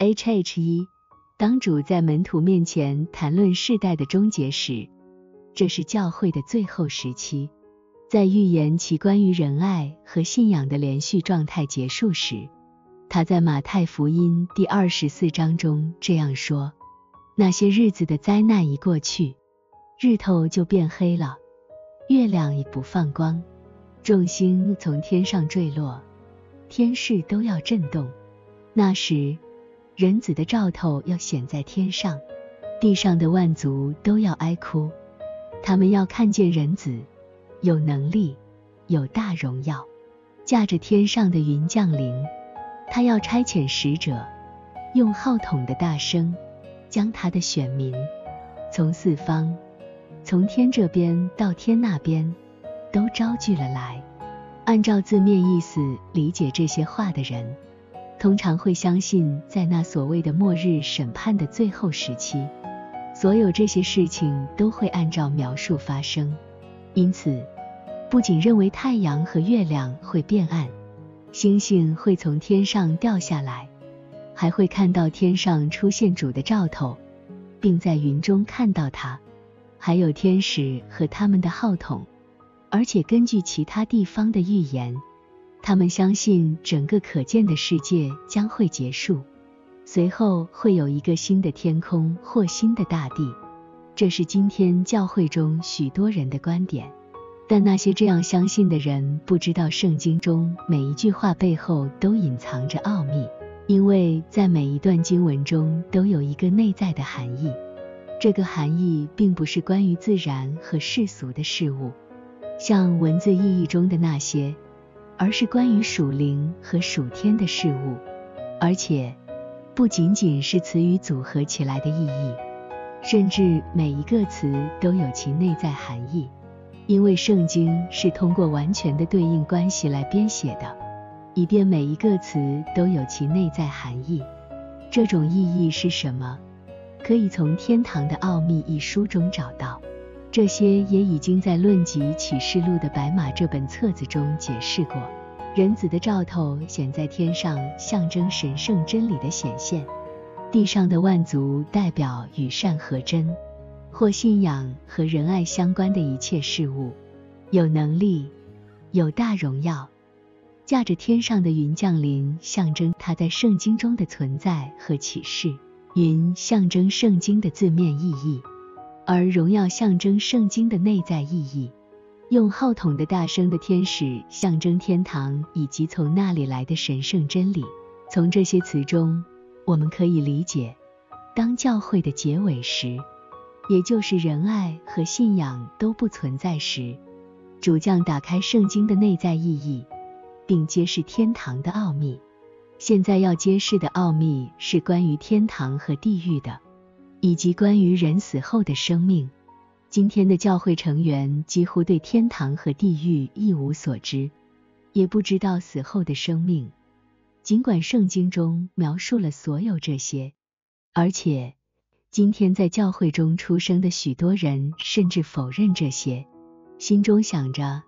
H H 一，当主在门徒面前谈论世代的终结时，这是教会的最后时期。在预言其关于仁爱和信仰的连续状态结束时，他在马太福音第二十四章中这样说：“那些日子的灾难一过去，日头就变黑了，月亮已不放光，众星从天上坠落，天势都要震动。那时。”人子的兆头要显在天上，地上的万族都要哀哭。他们要看见人子有能力、有大荣耀，驾着天上的云降临。他要差遣使者，用号筒的大声，将他的选民从四方，从天这边到天那边，都招聚了来。按照字面意思理解这些话的人。通常会相信，在那所谓的末日审判的最后时期，所有这些事情都会按照描述发生。因此，不仅认为太阳和月亮会变暗，星星会从天上掉下来，还会看到天上出现主的兆头，并在云中看到他，还有天使和他们的号筒。而且，根据其他地方的预言。他们相信整个可见的世界将会结束，随后会有一个新的天空或新的大地。这是今天教会中许多人的观点，但那些这样相信的人不知道圣经中每一句话背后都隐藏着奥秘，因为在每一段经文中都有一个内在的含义。这个含义并不是关于自然和世俗的事物，像文字意义中的那些。而是关于属灵和属天的事物，而且不仅仅是词语组合起来的意义，甚至每一个词都有其内在含义。因为圣经是通过完全的对应关系来编写的，以便每一个词都有其内在含义。这种意义是什么？可以从《天堂的奥秘》一书中找到。这些也已经在《论及启示录的白马》这本册子中解释过。人子的兆头显在天上，象征神圣真理的显现；地上的万族代表与善和真，或信仰和仁爱相关的一切事物。有能力，有大荣耀，驾着天上的云降临，象征他在圣经中的存在和启示。云象征圣经的字面意义。而荣耀象征圣经的内在意义，用号筒的大声的天使象征天堂以及从那里来的神圣真理。从这些词中，我们可以理解，当教会的结尾时，也就是仁爱和信仰都不存在时，主将打开圣经的内在意义，并揭示天堂的奥秘。现在要揭示的奥秘是关于天堂和地狱的。以及关于人死后的生命，今天的教会成员几乎对天堂和地狱一无所知，也不知道死后的生命。尽管圣经中描述了所有这些，而且今天在教会中出生的许多人甚至否认这些，心中想着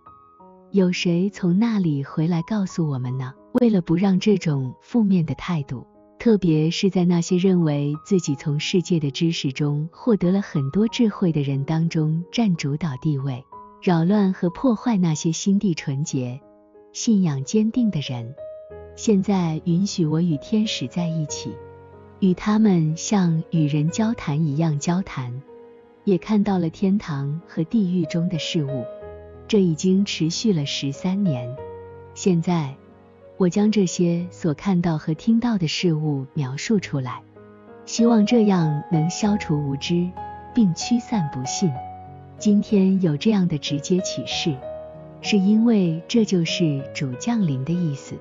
有谁从那里回来告诉我们呢？为了不让这种负面的态度。特别是在那些认为自己从世界的知识中获得了很多智慧的人当中占主导地位，扰乱和破坏那些心地纯洁、信仰坚定的人。现在允许我与天使在一起，与他们像与人交谈一样交谈，也看到了天堂和地狱中的事物。这已经持续了十三年。现在。我将这些所看到和听到的事物描述出来，希望这样能消除无知，并驱散不信。今天有这样的直接启示，是因为这就是主降临的意思。